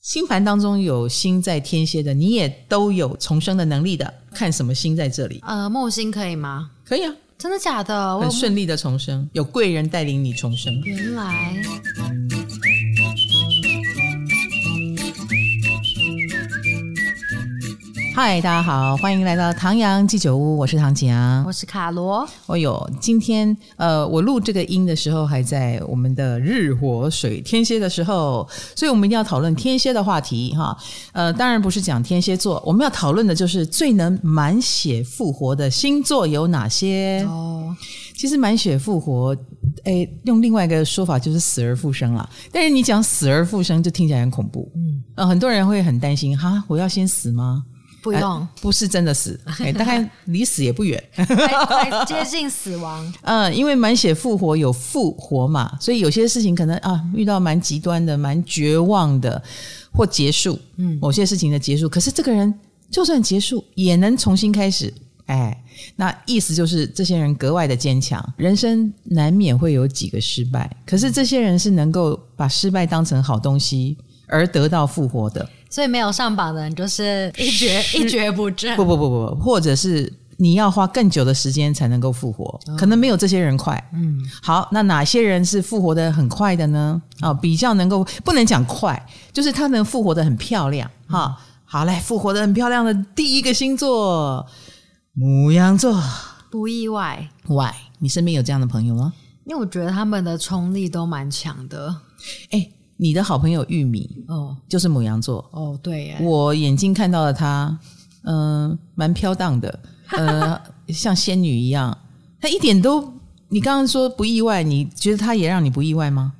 星盘当中有星在天蝎的，你也都有重生的能力的。看什么星在这里？呃，木星可以吗？可以啊，真的假的？很顺利的重生，有贵人带领你重生。原来。嗨，大家好，欢迎来到唐阳鸡酒屋，我是唐景阳，我是卡罗。哦哟，今天呃，我录这个音的时候还在我们的日火水天蝎的时候，所以我们一定要讨论天蝎的话题哈。呃，当然不是讲天蝎座，我们要讨论的就是最能满血复活的星座有哪些哦。其实满血复活，哎，用另外一个说法就是死而复生了。但是你讲死而复生，就听起来很恐怖。嗯，呃，很多人会很担心哈，我要先死吗？不用，不是真的死，大概离死也不远，还接近死亡。嗯，因为满血复活有复活嘛，所以有些事情可能啊，遇到蛮极端的、蛮绝望的，或结束，嗯，某些事情的结束。可是这个人就算结束，也能重新开始。哎，那意思就是这些人格外的坚强，人生难免会有几个失败，可是这些人是能够把失败当成好东西而得到复活的。所以没有上榜的人就是一蹶 一蹶不振。不不不不，或者是你要花更久的时间才能够复活，可能没有这些人快。嗯，好，那哪些人是复活的很快的呢？啊，比较能够不能讲快，就是他能复活的很漂亮。哈，好嘞，复活的很漂亮的第一个星座，牡羊座，不意外。Why？你身边有这样的朋友吗？因为我觉得他们的冲力都蛮强的。哎。你的好朋友玉米哦，就是母羊座。哦，对耶，我眼睛看到了他，嗯、呃，蛮飘荡的，呃，像仙女一样，他一点都，你刚刚说不意外，你觉得他也让你不意外吗？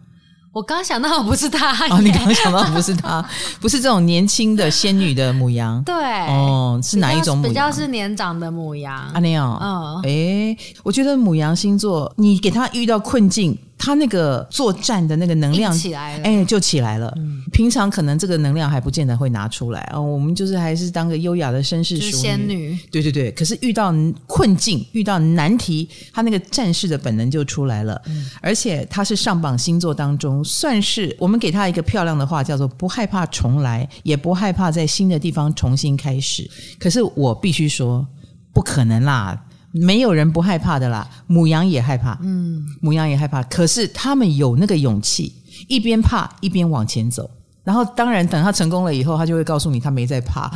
我刚想到不是他。哦，你刚刚想到不是他，不是这种年轻的仙女的母羊，对，哦，是哪一种母羊？比较是年长的母羊，啊，那样，嗯，诶，我觉得母羊星座，你给他遇到困境。他那个作战的那个能量起来了，哎，就起来了。嗯，平常可能这个能量还不见得会拿出来哦。我们就是还是当个优雅的绅士淑女，仙女。对对对。可是遇到困境、遇到难题，他那个战士的本能就出来了。嗯，而且他是上榜星座当中，算是我们给他一个漂亮的话，叫做不害怕重来，也不害怕在新的地方重新开始。可是我必须说，不可能啦。没有人不害怕的啦，母羊也害怕，嗯，母羊也害怕。可是他们有那个勇气，一边怕一边往前走。然后，当然等他成功了以后，他就会告诉你他没在怕。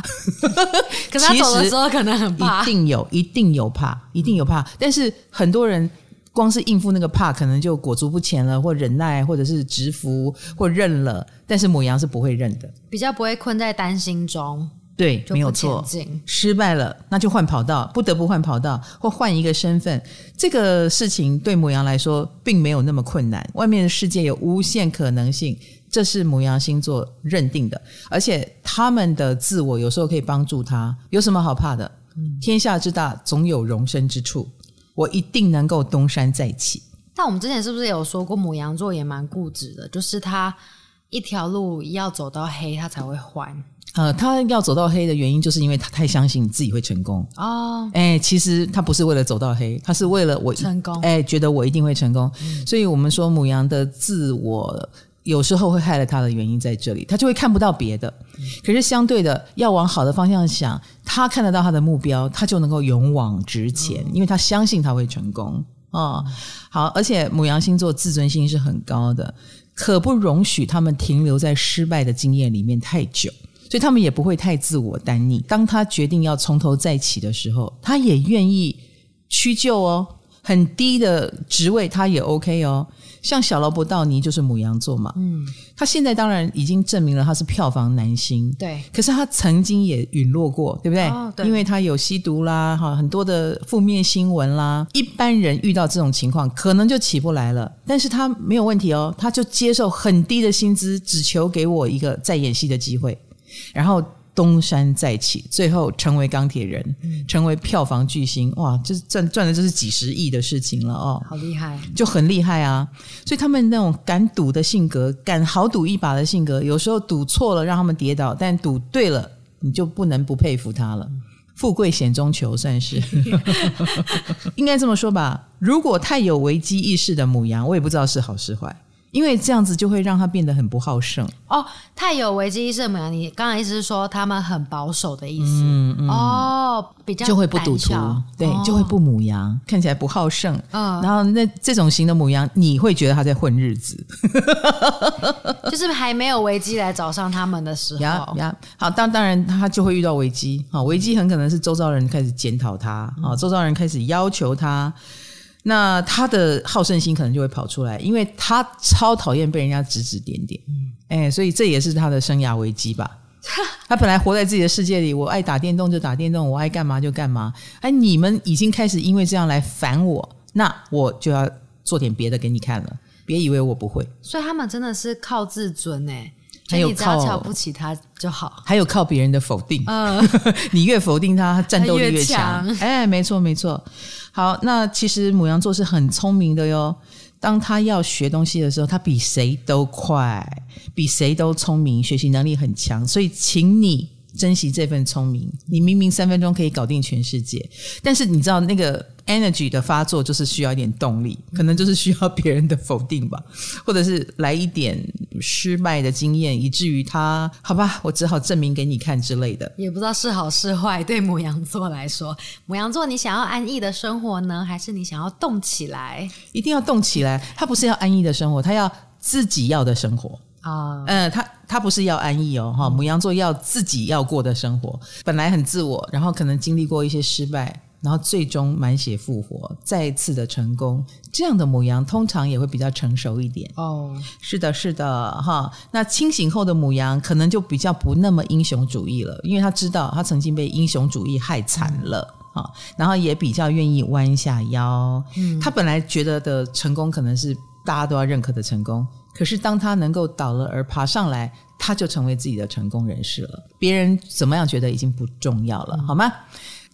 可是他走的时候可能很怕，一定有，一定有怕，一定有怕。但是很多人光是应付那个怕，可能就裹足不前了，或忍耐，或者是直服，或认了。但是母羊是不会认的，比较不会困在担心中。对，没有错。失败了，那就换跑道，不得不换跑道或换一个身份。这个事情对母羊来说并没有那么困难。外面的世界有无限可能性，这是母羊星座认定的。而且他们的自我有时候可以帮助他。有什么好怕的？天下之大，总有容身之处。我一定能够东山再起。但我们之前是不是有说过，母羊座也蛮固执的？就是他一条路要走到黑，他才会换。呃，他要走到黑的原因，就是因为他太相信自己会成功哦。哎，其实他不是为了走到黑，他是为了我成功。哎，觉得我一定会成功。嗯。所以我们说母羊的自我有时候会害了他的原因在这里，他就会看不到别的。可是相对的，要往好的方向想，他看得到他的目标，他就能够勇往直前，因为他相信他会成功哦。好，而且母羊星座自尊心是很高的，可不容许他们停留在失败的经验里面太久。所以他们也不会太自我单逆。当他决定要从头再起的时候，他也愿意屈就哦。很低的职位他也 OK 哦。像小罗伯道尼就是母羊座嘛，嗯，他现在当然已经证明了他是票房男星，对。可是他曾经也陨落过，对不对？哦，对。因为他有吸毒啦，哈，很多的负面新闻啦。一般人遇到这种情况，可能就起不来了。但是他没有问题哦，他就接受很低的薪资，只求给我一个再演戏的机会。然后东山再起，最后成为钢铁人，嗯，成为票房巨星，哇，就是赚赚的就是几十亿的事情了哦，好厉害，就很厉害啊！所以他们那种敢赌的性格，敢豪赌一把的性格，有时候赌错了让他们跌倒，但赌对了，你就不能不佩服他了。富贵险中求，算 是应该这么说吧。如果太有危机意识的母羊，我也不知道是好是坏。因为这样子就会让他变得很不好胜。哦，太有危机意识的牡羊，你刚才意思是说他们很保守的意思？嗯嗯。哦，比较就会不赌徒，对，哦、就会不母羊，看起来不好胜。嗯。然后那这种型的母羊，你会觉得他在混日子，就是还没有危机来找上他们的时候。呀呀，好，当当然他就会遇到危机。好，危机很可能是周遭人开始检讨他，啊，周遭人开始要求他。那他的好胜心可能就会跑出来，因为他超讨厌被人家指指点点，哎、欸，所以这也是他的生涯危机吧。他本来活在自己的世界里，我爱打电动就打电动，我爱干嘛就干嘛。哎，你们已经开始因为这样来烦我，那我就要做点别的给你看了。别以为我不会。所以他们真的是靠自尊哎，还有靠，瞧不起他就好，还有靠别人的否定。嗯，你越否定他，他战斗力越强。哎，没错没错。好，那其实母羊座是很聪明的哟。当他要学东西的时候，他比谁都快，比谁都聪明，学习能力很强。所以，请你珍惜这份聪明。你明明三分钟可以搞定全世界，但是你知道那个。Energy 的发作就是需要一点动力，可能就是需要别人的否定吧，或者是来一点失败的经验，以至于他好吧，我只好证明给你看之类的。也不知道是好是坏。对母羊座来说，母羊座，你想要安逸的生活呢，还是你想要动起来？一定要动起来。他不是要安逸的生活，他要自己要的生活啊。嗯、呃，他他不是要安逸哦，哈。母羊座要自己要过的生活，本来很自我，然后可能经历过一些失败。然后最终满血复活，再次的成功，这样的母羊通常也会比较成熟一点。哦，是的，是的，哈。那清醒后的母羊可能就比较不那么英雄主义了，因为他知道他曾经被英雄主义害惨了，哈、嗯。然后也比较愿意弯下腰。嗯，他本来觉得的成功可能是大家都要认可的成功，可是当他能够倒了而爬上来，他就成为自己的成功人士了。别人怎么样觉得已经不重要了，好吗？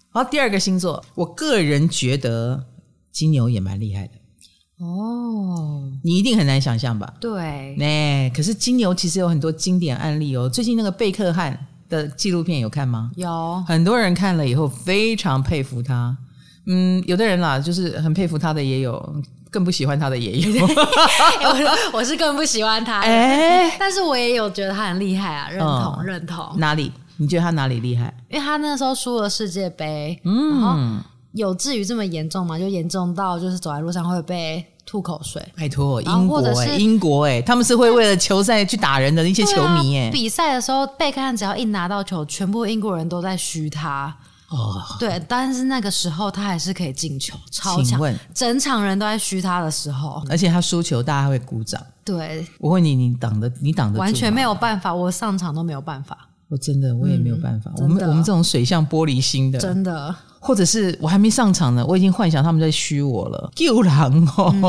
好，第二个星座，我个人觉得金牛也蛮厉害的哦。你一定很难想象吧？对，哎，可是金牛其实有很多经典案例哦。最近那个贝克汉的纪录片有看吗？有，很多人看了以后非常佩服他。嗯，有的人啦，就是很佩服他的也有，更不喜欢他的也有。我我是更不喜欢他，哎，但是我也有觉得他很厉害啊，认同、嗯、认同。哪里？你觉得他哪里厉害？因为他那时候输了世界杯，嗯，然后有至于这么严重吗？就严重到就是走在路上会被吐口水。拜托，英国哎、欸，英国哎、欸，他们是会为了球赛去打人的一些球迷哎。比赛的时候，贝克汉只要一拿到球，全部英国人都在嘘他。哦，对，但是那个时候他还是可以进球，超强。整场人都在嘘他的时候，而且他输球，大家会鼓掌。对，我问你，你挡的，你挡的完全没有办法，我上场都没有办法。我真的，我也没有办法。嗯、我们我们这种水像玻璃心的，真的，或者是我还没上场呢，我已经幻想他们在嘘我了。救狼哦，嗯、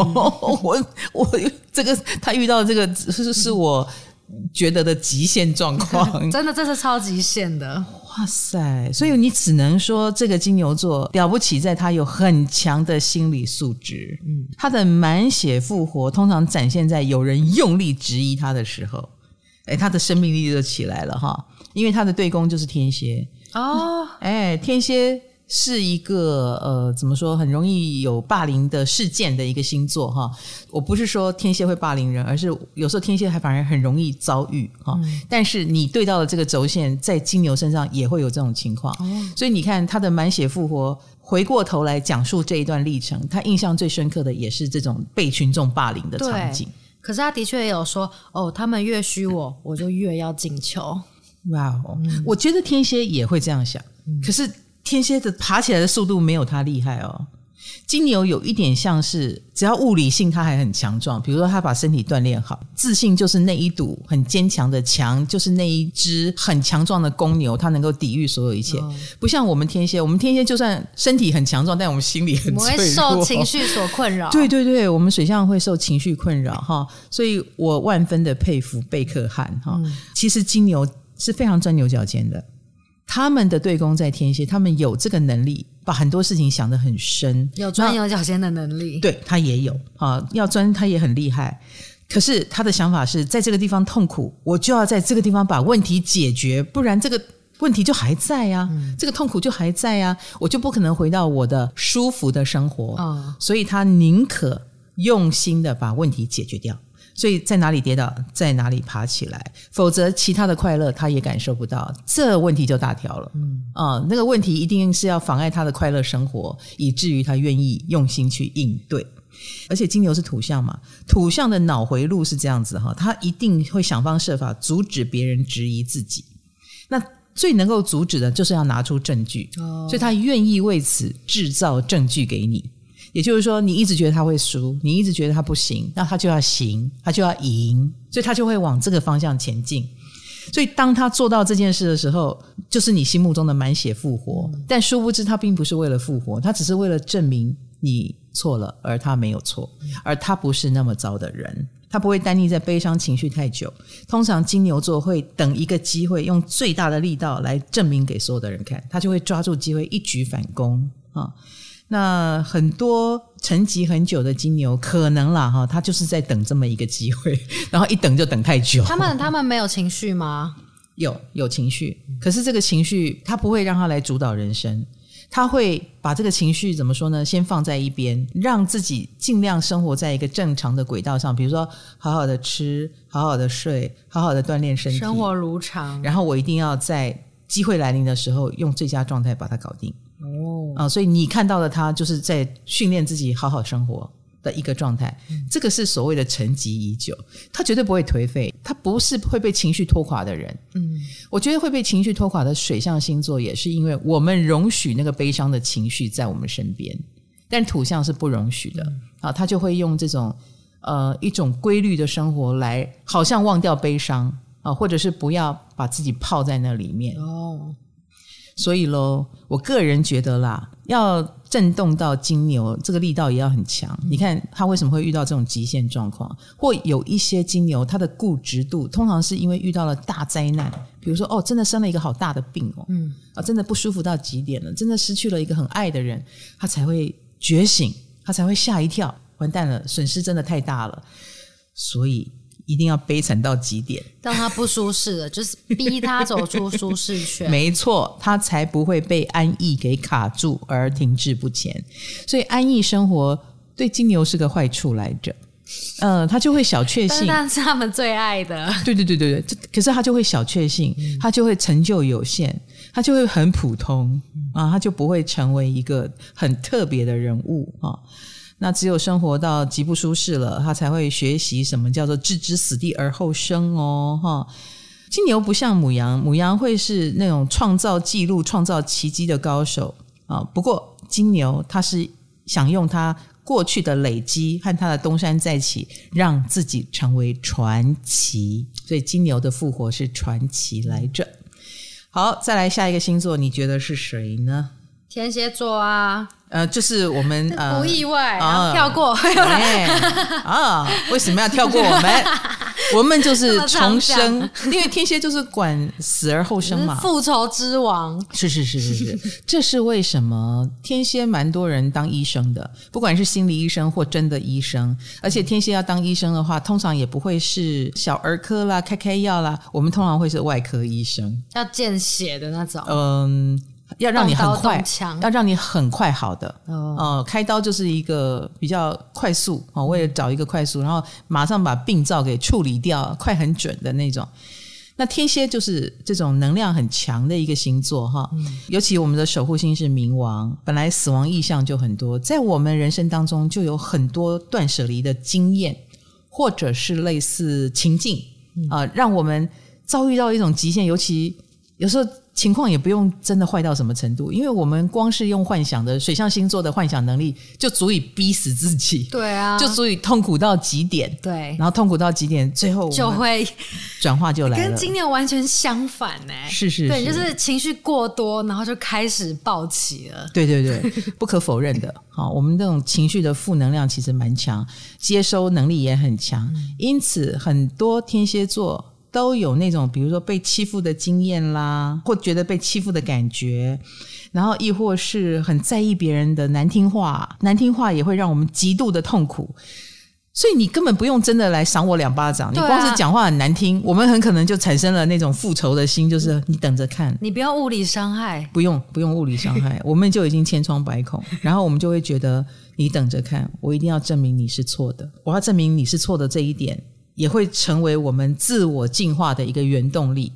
我我这个他遇到这个是是我觉得的极限状况，真的这是超极限的。哇塞！所以你只能说这个金牛座了不起，在他有很强的心理素质。嗯，他的满血复活通常展现在有人用力质疑他的时候，哎，他的生命力就起来了哈。因为他的对宫就是天蝎哦，哎，天蝎是一个呃，怎么说，很容易有霸凌的事件的一个星座哈。我不是说天蝎会霸凌人，而是有时候天蝎还反而很容易遭遇哈。嗯、但是你对到了这个轴线，在金牛身上也会有这种情况，哦、所以你看他的满血复活，回过头来讲述这一段历程，他印象最深刻的也是这种被群众霸凌的场景。可是他的确也有说，哦，他们越虚我，我就越要进球。哇哦，我觉得天蝎也会这样想，嗯、可是天蝎的爬起来的速度没有他厉害哦。金牛有一点像是，只要物理性他还很强壮，比如说他把身体锻炼好，自信就是那一堵很坚强的墙，就是那一只很强壮的公牛，他能够抵御所有一切。哦、不像我们天蝎，我们天蝎就算身体很强壮，但我们心里很脆弱，我会受情绪所困扰。对对对，我们水象会受情绪困扰哈，所以我万分的佩服贝克汉哈。嗯、其实金牛。是非常钻牛角尖的，他们的对宫在天蝎，他们有这个能力，把很多事情想得很深，有钻牛角尖的能力。对，他也有啊，要钻他也很厉害。可是他的想法是在这个地方痛苦，我就要在这个地方把问题解决，不然这个问题就还在呀、啊，嗯、这个痛苦就还在呀、啊，我就不可能回到我的舒服的生活。啊、哦，所以他宁可用心的把问题解决掉。所以在哪里跌倒，在哪里爬起来，否则其他的快乐他也感受不到，这问题就大条了。嗯啊、呃，那个问题一定是要妨碍他的快乐生活，以至于他愿意用心去应对。而且金牛是土象嘛，土象的脑回路是这样子哈，他一定会想方设法阻止别人质疑自己。那最能够阻止的就是要拿出证据，哦、所以他愿意为此制造证据给你。也就是说，你一直觉得他会输，你一直觉得他不行，那他就要行，他就要赢，所以他就会往这个方向前进。所以当他做到这件事的时候，就是你心目中的满血复活。但殊不知，他并不是为了复活，他只是为了证明你错了，而他没有错，而他不是那么糟的人。他不会耽溺在悲伤情绪太久。通常金牛座会等一个机会，用最大的力道来证明给所有的人看，他就会抓住机会一举反攻啊。那很多沉寂很久的金牛，可能啦哈，他就是在等这么一个机会，然后一等就等太久。他们他们没有情绪吗？有有情绪，可是这个情绪他不会让他来主导人生，他会把这个情绪怎么说呢？先放在一边，让自己尽量生活在一个正常的轨道上，比如说好好的吃，好好的睡，好好的锻炼身体，生活如常。然后我一定要在机会来临的时候，用最佳状态把它搞定。哦，啊，所以你看到的他就是在训练自己好好生活的一个状态，嗯、这个是所谓的沉寂已久，他绝对不会颓废，他不是会被情绪拖垮的人。嗯，我觉得会被情绪拖垮的水象星座，也是因为我们容许那个悲伤的情绪在我们身边，但土象是不容许的，嗯、啊，他就会用这种呃一种规律的生活来，好像忘掉悲伤啊，或者是不要把自己泡在那里面。哦。所以喽，我个人觉得啦，要震动到金牛，这个力道也要很强。你看他为什么会遇到这种极限状况？或有一些金牛，他的固执度通常是因为遇到了大灾难，比如说哦，真的生了一个好大的病哦，嗯，啊，真的不舒服到极点了，真的失去了一个很爱的人，他才会觉醒，他才会吓一跳，完蛋了，损失真的太大了，所以。一定要悲惨到极点，当他不舒适了，就是逼他走出舒适圈。没错，他才不会被安逸给卡住而停滞不前。所以安逸生活对金牛是个坏处来着。嗯、呃，他就会小确幸，但是他们最爱的。对对对对对，可是他就会小确幸，他就会成就有限，他就会很普通啊，他就不会成为一个很特别的人物啊。那只有生活到极不舒适了，他才会学习什么叫做置之死地而后生哦，哈。金牛不像母羊，母羊会是那种创造纪录、创造奇迹的高手啊。不过金牛他是想用他过去的累积和他的东山再起，让自己成为传奇。所以金牛的复活是传奇来着。好，再来下一个星座，你觉得是谁呢？天蝎座啊。呃，就是我们呃不意外，啊、跳过。哎、啊，为什么要跳过我们？我们就是重生，因为天蝎就是管死而后生嘛，复仇之王。是是是是是，这是为什么？天蝎蛮多人当医生的，不管是心理医生或真的医生，而且天蝎要当医生的话，通常也不会是小儿科啦，开开药啦，我们通常会是外科医生，要见血的那种。嗯。要让你很快，要让你很快好的。哦、呃，开刀就是一个比较快速啊，为了找一个快速，然后马上把病灶给处理掉，快很准的那种。那天蝎就是这种能量很强的一个星座哈，嗯、尤其我们的守护星是冥王，本来死亡意象就很多，在我们人生当中就有很多断舍离的经验，或者是类似情境啊、呃，让我们遭遇到一种极限，尤其有时候。情况也不用真的坏到什么程度，因为我们光是用幻想的水象星座的幻想能力，就足以逼死自己。对啊，就足以痛苦到极点。对，然后痛苦到极点，最后就会转化就来了。跟今年完全相反呢、欸。是是是，对，就是情绪过多，然后就开始暴起了。对对对，不可否认的。好，我们这种情绪的负能量其实蛮强，接收能力也很强，嗯、因此很多天蝎座。都有那种，比如说被欺负的经验啦，或觉得被欺负的感觉，然后亦或是很在意别人的难听话，难听话也会让我们极度的痛苦。所以你根本不用真的来赏我两巴掌，你光是讲话很难听，我们很可能就产生了那种复仇的心，就是你等着看，你不要物理伤害，不用不用物理伤害，我们就已经千疮百孔，然后我们就会觉得你等着看，我一定要证明你是错的，我要证明你是错的这一点。也会成为我们自我进化的一个原动力。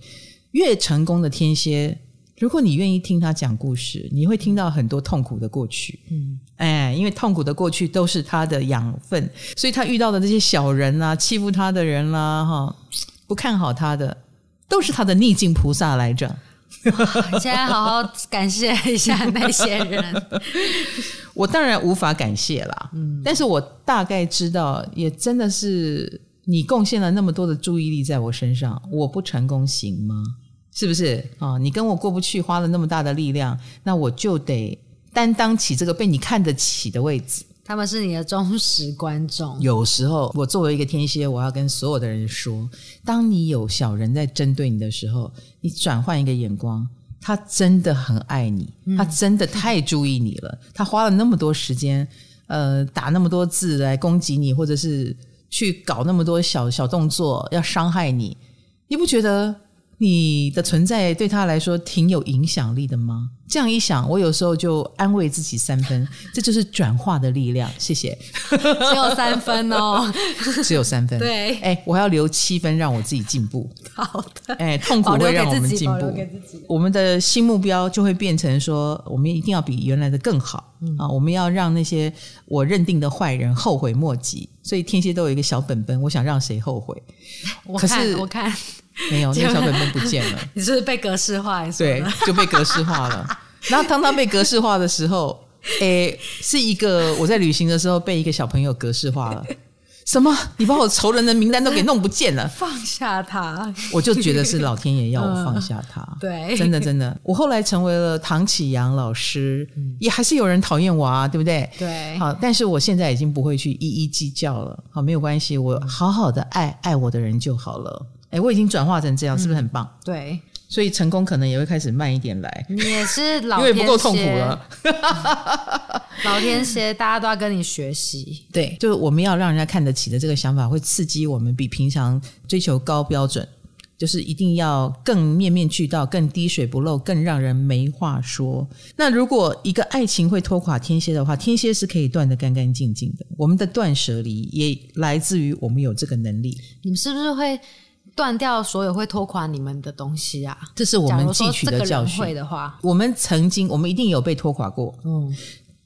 越成功的天蝎，如果你愿意听他讲故事，你会听到很多痛苦的过去。嗯，哎，因为痛苦的过去都是他的养分，所以他遇到的这些小人啊，欺负他的人啦、啊，哈，不看好他的，都是他的逆境菩萨来着。你 现在好好感谢一下那些人。我当然无法感谢啦，嗯，但是我大概知道，也真的是你贡献了那么多的注意力在我身上，我不成功行吗？是不是啊、哦？你跟我过不去，花了那么大的力量，那我就得担当起这个被你看得起的位置。他们是你的忠实观众。有时候，我作为一个天蝎，我要跟所有的人说：当你有小人在针对你的时候，你转换一个眼光，他真的很爱你，他真的太注意你了。嗯、他花了那么多时间，呃，打那么多字来攻击你，或者是去搞那么多小小动作要伤害你，你不觉得？你的存在对他来说挺有影响力的吗？这样一想，我有时候就安慰自己三分，这就是转化的力量。谢谢，只有三分哦，只有三分。对，哎，我还要留七分让我自己进步。好的，哎，痛苦会让我们进步。我们的新目标就会变成说，我们一定要比原来的更好、嗯、啊！我们要让那些我认定的坏人后悔莫及。所以天蝎都有一个小本本，我想让谁后悔？我看，我看。没有，那个小本本不见了。你是不是被格式化？对，就被格式化了。然后当它被格式化的时候，诶，是一个我在旅行的时候被一个小朋友格式化了。什么？你把我仇人的名单都给弄不见了？放下他，我就觉得是老天爷要我放下他。嗯、对，真的真的。我后来成为了唐启阳老师，也还是有人讨厌我啊，对不对？对。好，但是我现在已经不会去一一计较了。好，没有关系，我好好的爱爱我的人就好了。哎，我已经转化成这样，是不是很棒？嗯、对，所以成功可能也会开始慢一点来。你也是 老天蝎，因为不够痛苦了。老天蝎，大家都要跟你学习。对，就是我们要让人家看得起的这个想法，会刺激我们比平常追求高标准，就是一定要更面面俱到、更滴水不漏、更让人没话说。那如果一个爱情会拖垮天蝎的话，天蝎是可以断得干干净净的。我们的断舍离也来自于我们有这个能力。你们是不是会？断掉所有会拖垮你们的东西啊！这是我们汲取的教训。会的话，我们曾经，我们一定有被拖垮过。嗯，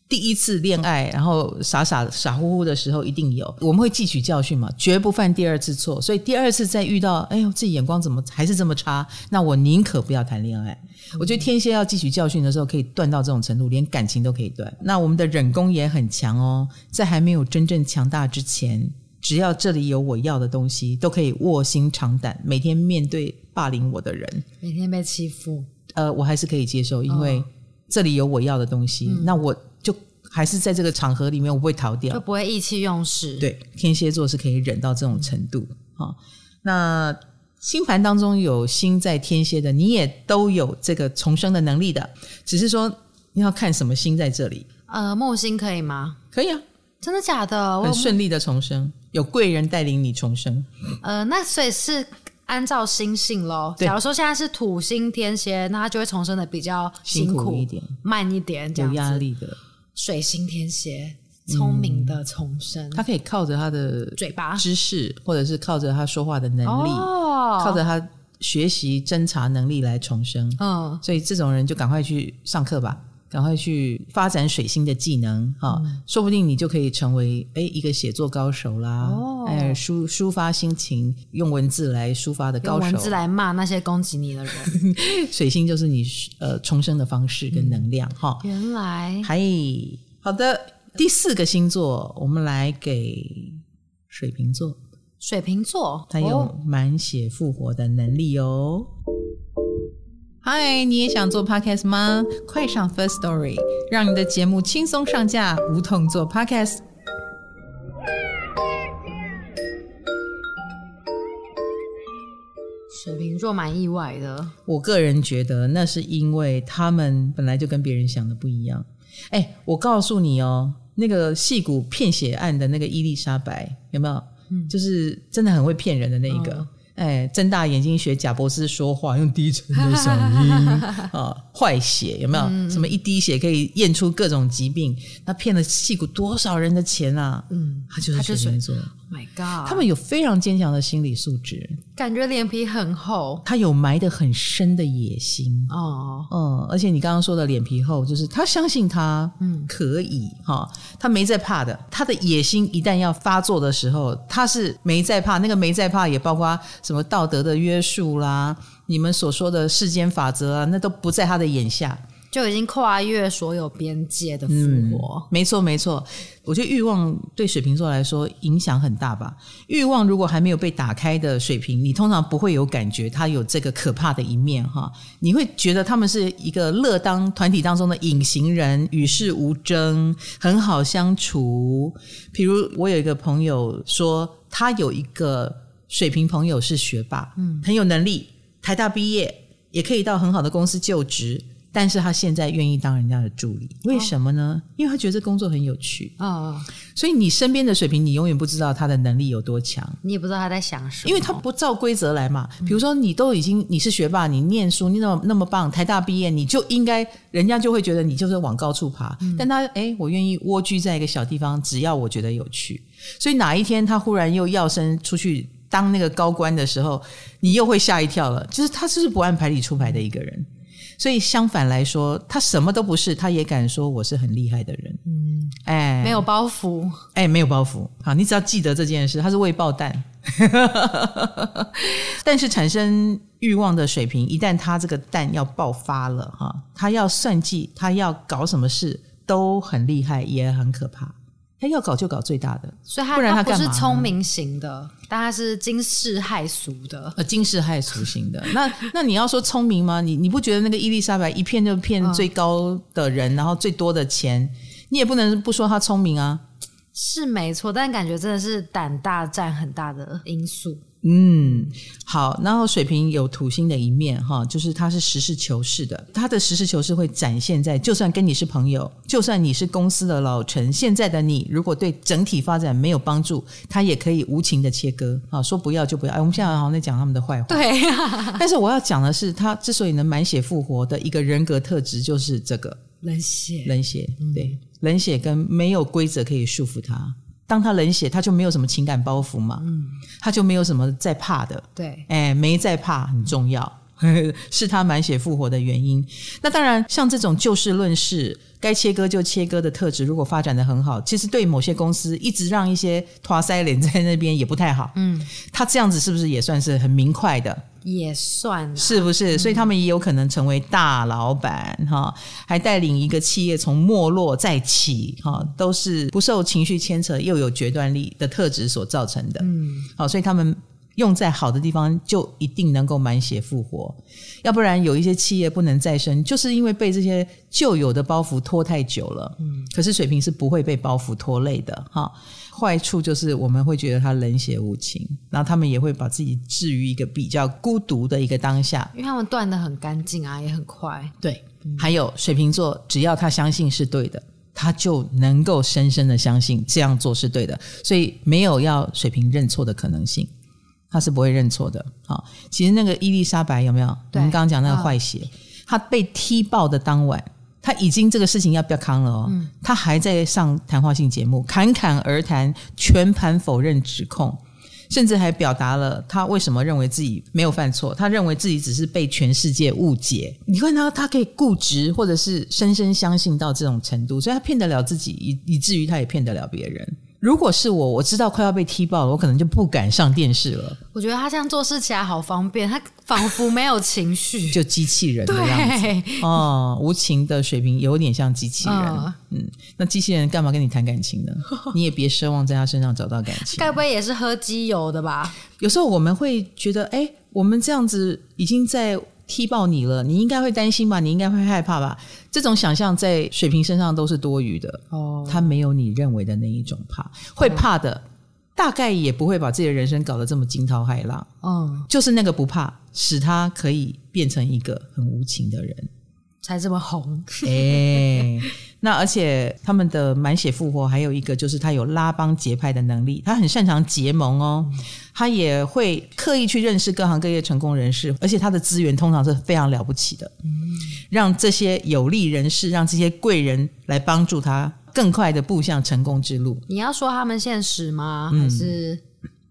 第一次恋爱，然后傻傻傻乎乎的时候，一定有。我们会汲取教训嘛，绝不犯第二次错。所以第二次再遇到，哎呦，自己眼光怎么还是这么差？那我宁可不要谈恋爱。嗯、我觉得天蝎要汲取教训的时候，可以断到这种程度，连感情都可以断。那我们的忍功也很强哦，在还没有真正强大之前。只要这里有我要的东西，都可以卧薪尝胆，每天面对霸凌我的人，每天被欺负，呃，我还是可以接受，因为这里有我要的东西，哦、那我就还是在这个场合里面，我不会逃掉，就不会意气用事。对，天蝎座是可以忍到这种程度。好、嗯，那星盘当中有星在天蝎的，你也都有这个重生的能力的，只是说你要看什么星在这里。呃，木星可以吗？可以啊。真的假的？很顺利的重生，有贵人带领你重生。呃，那所以是按照星性咯。假如说现在是土星天蝎，那他就会重生的比较辛苦，一点、慢一点，这样子。有压力的。水星天蝎，聪明的重生，嗯，他可以靠着他的嘴巴知识，或者是靠着他说话的能力，哦，靠着他学习侦查能力来重生。嗯，所以这种人就赶快去上课吧。赶快去发展水星的技能哈，嗯、说不定你就可以成为诶一个写作高手啦，哦、哎，抒抒发心情，用文字来抒发的高手，用文字来骂那些攻击你的人。水星就是你呃重生的方式跟能量哈。原来，嗨，好的，第四个星座，我们来给水瓶座。水瓶座，他有满血复活的能力哦。嗨，你也想做 podcast 吗？快上 First Story，让你的节目轻松上架，无痛做 podcast。水瓶座蛮意外的，我个人觉得那是因为他们本来就跟别人想的不一样。哎，我告诉你哦，那个戏骨骗血案的那个伊丽莎白有没有？嗯，就是真的很会骗人的那一个。嗯哎，睁大眼睛学贾博士说话，用低沉的嗓音啊，坏血有没有？嗯、什么一滴血可以验出各种疾病？那骗了戏骨多少人的钱啊？嗯，他就是水瓶座。My God，他们有非常坚强的心理素质，感觉脸皮很厚。他有埋得很深的野心哦，嗯，而且你刚刚说的脸皮厚，就是他相信他，嗯，可以哈，他没在怕的。他的野心一旦要发作的时候，他是没在怕。那个没在怕，也包括什么道德的约束啦，你们所说的世间法则啊，那都不在他的眼下。就已经跨越所有边界的复活，嗯，没错没错。我觉得欲望对水瓶座来说影响很大吧。欲望如果还没有被打开的水瓶，你通常不会有感觉，它有这个可怕的一面哈。你会觉得他们是一个乐当团体当中的隐形人，与世无争，很好相处。比如我有一个朋友说，他有一个水瓶朋友是学霸，嗯，很有能力，台大毕业，也可以到很好的公司就职。但是他现在愿意当人家的助理，为什么呢？因为他觉得这工作很有趣啊。哦、所以你身边的水平，你永远不知道他的能力有多强，你也不知道他在想什么，因为他不照规则来嘛。比如说，你都已经你是学霸，你念书，你那么那么棒，台大毕业，你就应该人家就会觉得你就是往高处爬。嗯、但他哎，我愿意蜗居在一个小地方，只要我觉得有趣。所以哪一天他忽然又要升出去当那个高官的时候，你又会吓一跳了。就是他就是不按牌理出牌的一个人。所以相反来说，他什么都不是，他也敢说我是很厉害的人。嗯，哎，没有包袱，哎，没有包袱。好，你只要记得这件事，他是未爆弹。但是产生欲望的水平，一旦他这个蛋要爆发了，哈，他要算计，他要搞什么事都很厉害，也很可怕。他要搞就搞最大的，所以他不然他不是聪明型的，但他是惊世骇俗的，呃，惊世骇俗型的。那那你要说聪明吗？你你不觉得那个伊丽莎白一骗就骗最高的人，嗯、然后最多的钱，你也不能不说他聪明啊？是没错，但感觉真的是胆大占很大的因素。嗯，好，然后水瓶有土星的一面哈，就是他是实事求是的，他的实事求是会展现在，就算跟你是朋友，就算你是公司的老臣，现在的你如果对整体发展没有帮助，他也可以无情的切割啊，说不要就不要。哎，我们现在好像在讲他们的坏话，对啊。但是我要讲的是，他之所以能满血复活的一个人格特质，就是这个冷血，冷血，对，冷血跟没有规则可以束缚他。当他冷血，他就没有什么情感包袱嘛，嗯，他就没有什么在怕的，对，哎，没在怕很重要，是他满血复活的原因。那当然，像这种就事论事，该切割就切割的特质，如果发展的很好，其实对某些公司一直让一些拖腮脸在那边也不太好。嗯，他这样子是不是也算是很明快的？也算是不是？所以他们也有可能成为大老板哈，还带领一个企业从没落再起哈，都是不受情绪牵扯又有决断力的特质所造成的。嗯，好，所以他们用在好的地方，就一定能够满血复活。要不然有一些企业不能再生，就是因为被这些旧有的包袱拖太久了。嗯，可是水瓶是不会被包袱拖累的哈。坏处就是我们会觉得他冷血无情，然后他们也会把自己置于一个比较孤独的一个当下，因为他们断得很干净啊，也很快。对，嗯、还有水瓶座，只要他相信是对的，他就能够深深的相信这样做是对的，所以没有要水瓶认错的可能性，他是不会认错的。好，其实那个伊丽莎白有没有？我们刚刚讲那个坏血，他被踢爆的当晚。他已经这个事情要不要扛了哦？嗯、他还在上谈话性节目，侃侃而谈，全盘否认指控，甚至还表达了他为什么认为自己没有犯错，他认为自己只是被全世界误解。你看他，他可以固执，或者是深深相信到这种程度，所以他骗得了自己，以以至于他也骗得了别人。如果是我，我知道快要被踢爆了，我可能就不敢上电视了。我觉得他这样做事起来好方便，他仿佛没有情绪，就机器人的样子。哦，无情的水平有点像机器人。嗯，嗯，那机器人干嘛跟你谈感情呢？你也别奢望在他身上找到感情。该不会也是喝机油的吧？有时候我们会觉得，哎，我们这样子已经在。踢爆你了，你应该会担心吧？你应该会害怕吧？这种想象在水瓶身上都是多余的。哦，他没有你认为的那一种怕，会怕的，哦、大概也不会把自己的人生搞得这么惊涛骇浪。嗯、哦，就是那个不怕，使他可以变成一个很无情的人。才这么红。哎，那而且他们的满血复活还有一个就是他有拉帮结派的能力，他很擅长结盟哦，他也会刻意去认识各行各业成功人士，而且他的资源通常是非常了不起的，让这些有利人士，让这些贵人来帮助他更快的步向成功之路。你要说他们现实吗？还是？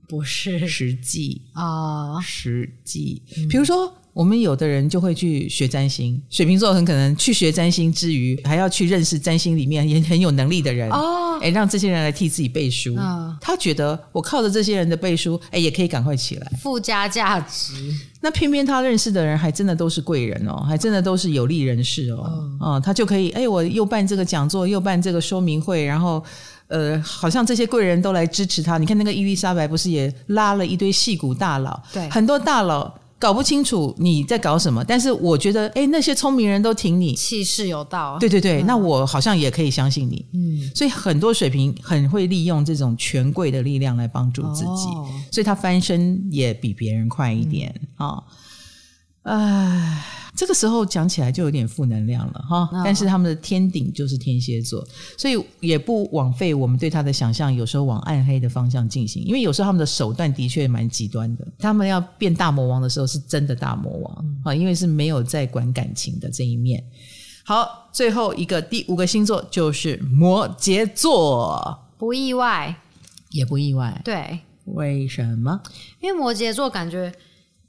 不是实际啊，实际。比如说，我们有的人就会去学占星，水瓶座很可能去学占星之余，还要去认识占星里面也很有能力的人哦，哎，让这些人来替自己背书。他觉得我靠着这些人的背书，哎，也可以赶快起来，附加价值。那偏偏他认识的人还真的都是贵人哦，还真的都是有利人士哦，嗯，他就可以哎，我又办这个讲座，又办这个说明会，然后。呃，好像这些贵人都来支持他。你看那个伊丽莎白，不是也拉了一堆戏骨大佬？对，很多大佬搞不清楚你在搞什么，但是我觉得，哎，那些聪明人都挺你，气势有道。对对对，嗯、那我好像也可以相信你。嗯，所以很多水瓶很会利用这种权贵的力量来帮助自己，哦、所以他翻身也比别人快一点啊。呃这个时候讲起来就有点负能量了哈，但是他们的天顶就是天蝎座，所以也不枉费我们对他的想象，有时候往暗黑的方向进行，因为有时候他们的手段的确蛮极端的。他们要变大魔王的时候，是真的大魔王啊，因为是没有在管感情的这一面。好，最后一个第五个星座就是摩羯座，不意外，也不意外，对，为什么？因为摩羯座感觉。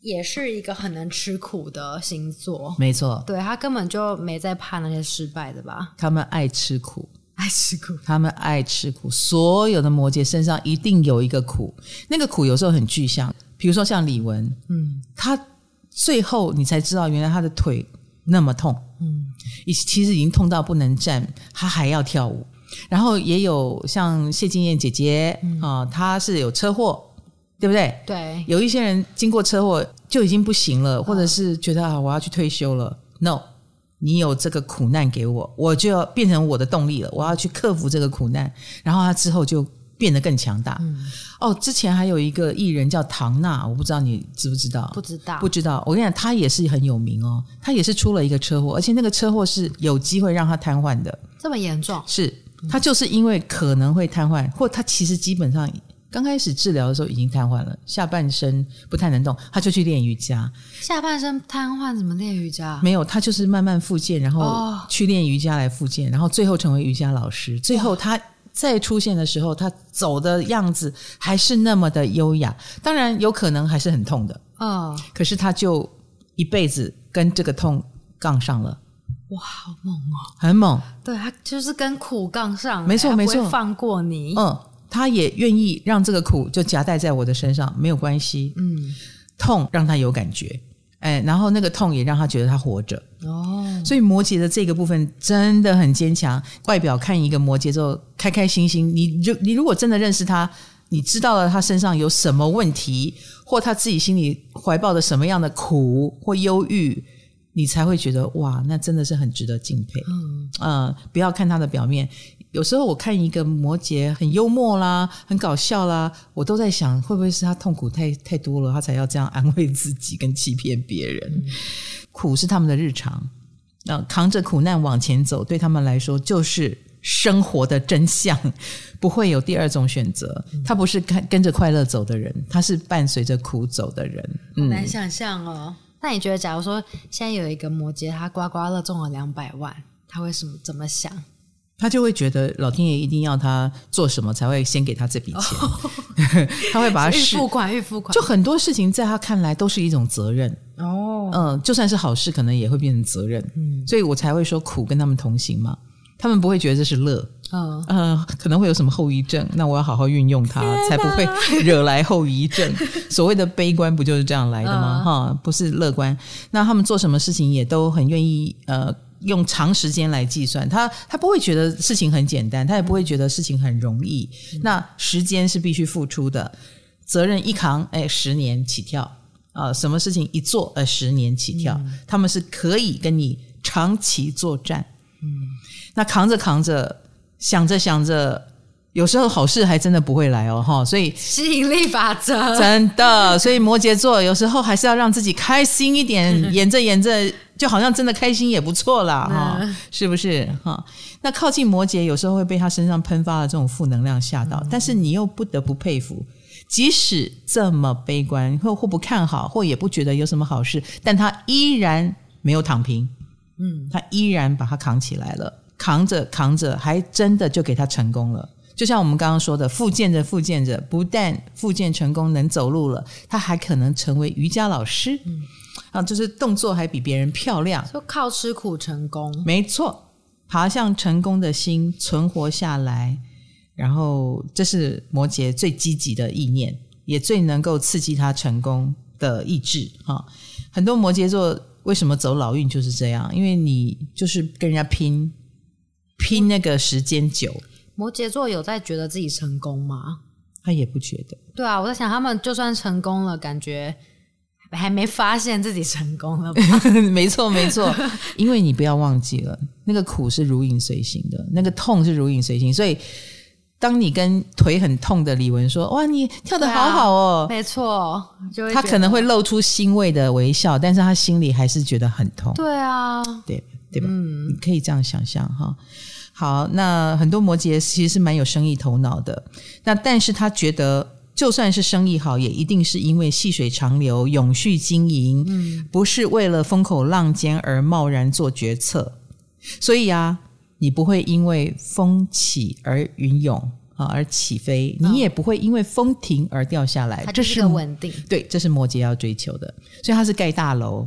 也是一个很能吃苦的星座，没错，对，他根本就没在怕那些失败的吧？他们爱吃苦，爱吃苦，他们爱吃苦。所有的摩羯身上一定有一个苦，那个苦有时候很具象，比如说像李玟，嗯，他最后你才知道原来他的腿那么痛，嗯，其实已经痛到不能站，他还要跳舞。然后也有像谢金燕姐姐啊，她是有车祸。对不对？对，有一些人经过车祸就已经不行了，或者是觉得啊，我要去退休了。No，你有这个苦难给我，我就要变成我的动力了。我要去克服这个苦难，然后他之后就变得更强大。嗯、哦，之前还有一个艺人叫唐娜，我不知道你知不知道？不知道，不知道。我跟你讲，他也是很有名哦，他也是出了一个车祸，而且那个车祸是有机会让他瘫痪的。这么严重？是，他就是因为可能会瘫痪，或他其实基本上。刚开始治疗的时候已经瘫痪了，下半身不太能动，他就去练瑜伽。下半身瘫痪怎么练瑜伽？没有，他就是慢慢复健，然后去练瑜伽来复健，然后最后成为瑜伽老师。最后他再出现的时候，他走的样子还是那么的优雅。当然有可能还是很痛的，嗯，可是他就一辈子跟这个痛杠上了。哇，好猛哦，很猛。对，他就是跟苦杠上，没错没错，放过你，嗯。他也愿意让这个苦就夹带在我的身上，没有关系。嗯，痛让他有感觉，哎，然后那个痛也让他觉得他活着。哦，所以摩羯的这个部分真的很坚强。外表看一个摩羯座开开心心，你就你如果真的认识他，你知道了他身上有什么问题，或他自己心里怀抱的什么样的苦或忧郁，你才会觉得哇，那真的是很值得敬佩。嗯，呃，不要看他的表面。有时候我看一个摩羯很幽默啦，很搞笑啦，我都在想，会不会是他痛苦太太多了，他才要这样安慰自己跟欺骗别人？嗯、苦是他们的日常，那扛着苦难往前走，对他们来说就是生活的真相，不会有第二种选择。他不是跟跟着快乐走的人，他是伴随着苦走的人。很难想象哦。那你觉得，假如说现在有一个摩羯，他刮刮乐中了两百万，他会什么怎么想？他就会觉得老天爷一定要他做什么才会先给他这笔钱，哦、他会把它预付款预付款，就很多事情在他看来都是一种责任。哦，嗯，就算是好事，可能也会变成责任，嗯，所以我才会说苦跟他们同行嘛，他们不会觉得这是乐，嗯、呃，可能会有什么后遗症，那我要好好运用它，才不会惹来后遗症。所谓的悲观不就是这样来的吗？哈、嗯，不是乐观。那他们做什么事情也都很愿意，呃。用长时间来计算，他他不会觉得事情很简单，他也不会觉得事情很容易。嗯、那时间是必须付出的，责任一扛，哎，十年起跳啊、呃！什么事情一做，呃，十年起跳，嗯、他们是可以跟你长期作战。嗯，那扛着扛着，想着想着，有时候好事还真的不会来哦，哈，所以吸引力法则真的，所以摩羯座有时候还是要让自己开心一点，演着演着就好像真的开心也不错啦，哈、嗯，是不是？哈，那靠近摩羯有时候会被他身上喷发的这种负能量吓到，嗯、但是你又不得不佩服，即使这么悲观或或不看好，或也不觉得有什么好事，但他依然没有躺平，嗯，他依然把他扛起来了，扛着扛着，还真的就给他成功了。就像我们刚刚说的，复健着复健着，不但复健成功能走路了，他还可能成为瑜伽老师，嗯，啊，就是动作还比别人漂亮，就靠吃苦成功，没错，爬向成功的心存活下来，然后这是摩羯最积极的意念，也最能够刺激他成功的意志啊。很多摩羯座为什么走老运就是这样，因为你就是跟人家拼，拼那个时间久。摩羯座有在觉得自己成功吗？他也不觉得。对啊，我在想，他们就算成功了，感觉还没发现自己成功了吧。没错，没错。因为你不要忘记了，那个苦是如影随形的，那个痛是如影随形。所以，当你跟腿很痛的李玟说：“哇，你跳得好好哦。”没错，就他可能会露出欣慰的微笑，但是他心里还是觉得很痛。对啊，对对吧？嗯，你可以这样想象哈。好，那很多摩羯其实是蛮有生意头脑的，那但是他觉得就算是生意好，也一定是因为细水长流、永续经营，嗯，不是为了风口浪尖而贸然做决策。所以啊，你不会因为风起而云涌啊而起飞，你也不会因为风停而掉下来。这是稳定，对，这是摩羯要追求的。所以他是盖大楼。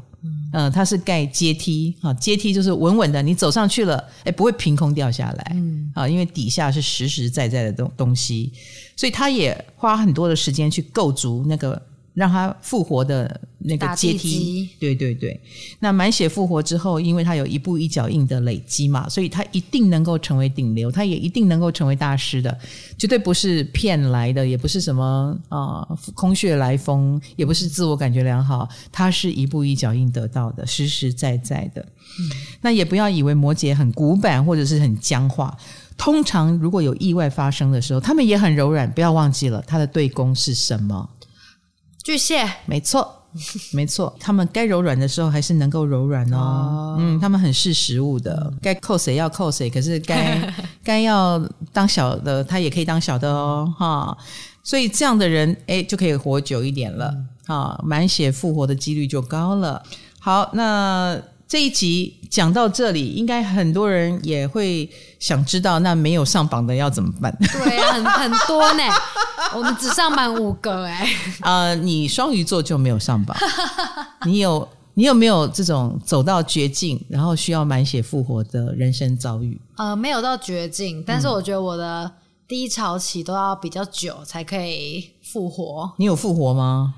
嗯，它是盖阶梯啊，阶梯就是稳稳的，你走上去了，哎，不会凭空掉下来，嗯，啊，因为底下是实实在在的东东西，所以他也花很多的时间去构筑那个。让他复活的那个阶梯，对对对。那满血复活之后，因为他有一步一脚印的累积嘛，所以他一定能够成为顶流，他也一定能够成为大师的，绝对不是骗来的，也不是什么啊、呃、空穴来风，也不是自我感觉良好，他是一步一脚印得到的，实实在在的。嗯、那也不要以为摩羯很古板或者是很僵化，通常如果有意外发生的时候，他们也很柔软。不要忘记了，他的对攻是什么？巨蟹，没错，没错，他们该柔软的时候还是能够柔软哦。哦嗯，他们很识时务的，该扣谁要扣谁，可是该 该要当小的，他也可以当小的哦，哈。所以这样的人，哎，就可以活久一点了，哈、嗯，满血复活的几率就高了。好，那。这一集讲到这里，应该很多人也会想知道，那没有上榜的要怎么办？对啊，很很多呢，我们只上榜五个哎。呃，你双鱼座就没有上榜，你有你有没有这种走到绝境，然后需要满血复活的人生遭遇？呃，没有到绝境，但是我觉得我的低潮期都要比较久才可以复活。你有复活吗？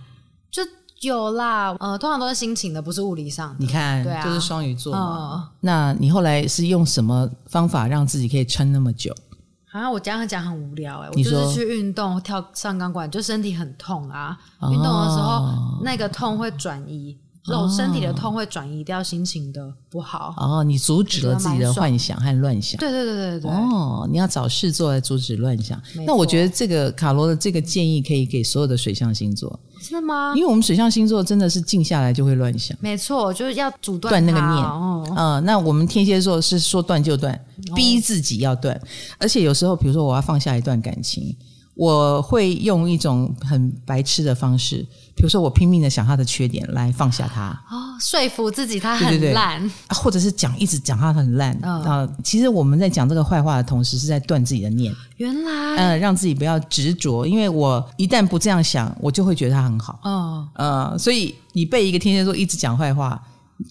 就。有啦，呃，通常都是心情的，不是物理上的。你看，对啊，就是双鱼座嘛。嗯、那你后来是用什么方法让自己可以撑那么久？啊，我这样讲很无聊哎、欸，我就是去运动，跳上钢管，就身体很痛啊。运动的时候，哦、那个痛会转移。这种身体的痛会转移掉心情的不好哦，你阻止了自己的幻想和乱想。对对对对对。哦，你要找事做来阻止乱想。那我觉得这个卡罗的这个建议可以给所有的水象星座。真的吗？因为我们水象星座真的是静下来就会乱想。没错，就是要阻断断那个念。哦、呃，那我们天蝎座是说断就断，逼自己要断。哦、而且有时候，比如说我要放下一段感情，我会用一种很白痴的方式。比如说，我拼命的想他的缺点来放下他，哦，说服自己他很烂，对对对啊，或者是讲一直讲他很烂啊。哦，其实我们在讲这个坏话的同时，是在断自己的念。原来，嗯，让自己不要执着，因为我一旦不这样想，我就会觉得他很好。哦，呃，所以你被一个天蝎座一直讲坏话。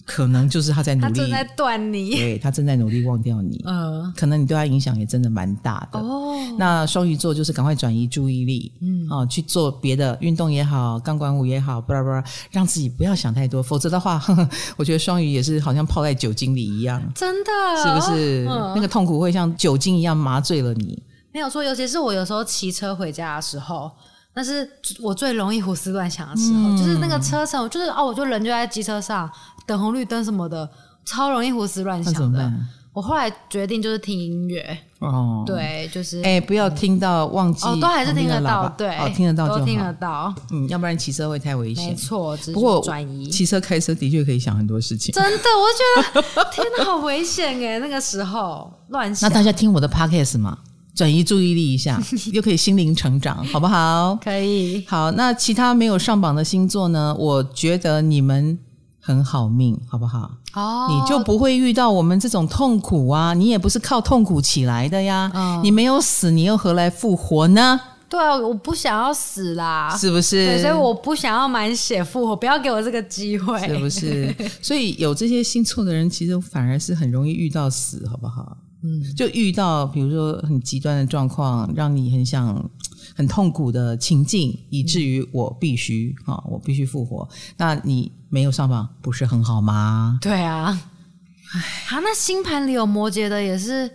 可能就是他在努力，他正在断你，对，他正在努力忘掉你。嗯、呃，可能你对他影响也真的蛮大的。哦，那双鱼座就是赶快转移注意力，嗯，啊，去做别的运动也好，钢管舞也好，巴拉巴拉，让自己不要想太多。否则的话，呵呵，我觉得双鱼也是好像泡在酒精里一样，真的，是不是？嗯、那个痛苦会像酒精一样麻醉了你。没有错，尤其是我有时候骑车回家的时候。那是我最容易胡思乱想的时候，嗯、就是那个车程，就是哦，我就人就在机车上等红绿灯什么的，超容易胡思乱想的。我后来决定就是听音乐哦，对，就是哎，不要听到忘记哦，都还是听得到，对，哦，听得到就听得到，嗯，要不然骑车会太危险，没错。不过转移骑车开车的确可以想很多事情，真的，我觉得天哪，好危险哎，那个时候乱想。那大家听我的 podcast 嘛，转移注意力一下，又可以心灵成长，好不好？可以。好，那其他没有上榜的星座呢？我觉得你们。很好命，好不好？哦，你就不会遇到我们这种痛苦啊！你也不是靠痛苦起来的呀。嗯，你没有死，你又何来复活呢？对啊，我不想要死啦，是不是？对，所以我不想要满血复活，不要给我这个机会，是不是？所以有这些星座的人，其实反而是很容易遇到死，好不好？嗯，就遇到比如说很极端的状况，让你很想。很痛苦的情境，以至于我必须啊、嗯，我必须复活。那你没有上榜，不是很好吗？对啊，唉，好，那星盘里有摩羯的，也是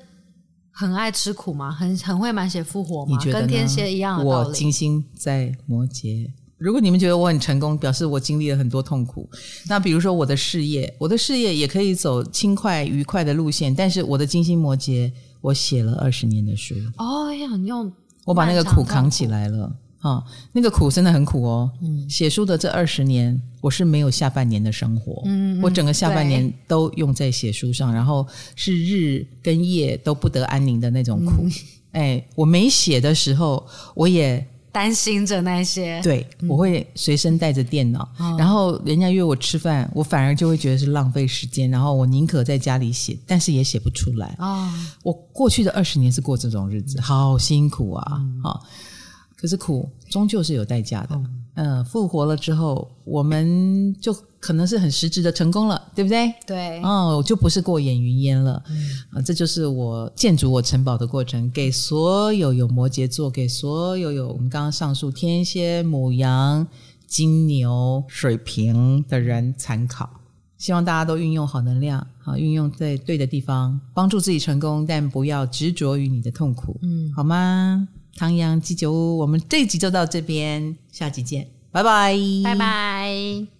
很爱吃苦吗？很很会满血复活吗？你觉得跟天蝎一样的道理？我金星在摩羯，如果你们觉得我很成功，表示我经历了很多痛苦。那比如说我的事业，我的事业也可以走轻快愉快的路线，但是我的金星摩羯，我写了二十年的书。哦，要用。我把那个苦扛起来了啊！那个苦真的很苦哦。嗯，写书的这二十年，我是没有下半年的生活。嗯，嗯，我整个下半年都用在写书上，然后是日跟夜都不得安宁的那种苦。嗯、哎，我没写的时候，我也。担心着那些，对，我会随身带着电脑，嗯、然后人家约我吃饭，我反而就会觉得是浪费时间，然后我宁可在家里写，但是也写不出来。哦、我过去的二十年是过这种日子，好辛苦啊！嗯哦、可是苦终究是有代价的。嗯嗯，复活了之后，我们就可能是很实质的成功了，对不对？对，哦，就不是过眼云烟了。嗯，啊，这就是我建筑我城堡的过程，给所有有摩羯座，给所有有我们刚刚上述天蝎、母羊、金牛、水瓶的人参考。希望大家都运用好能量，好，运用在对的地方，帮助自己成功，但不要执着于你的痛苦，嗯，好吗？唐阳鸡酒屋，我们这一集就到这边，下集见，拜拜，拜拜。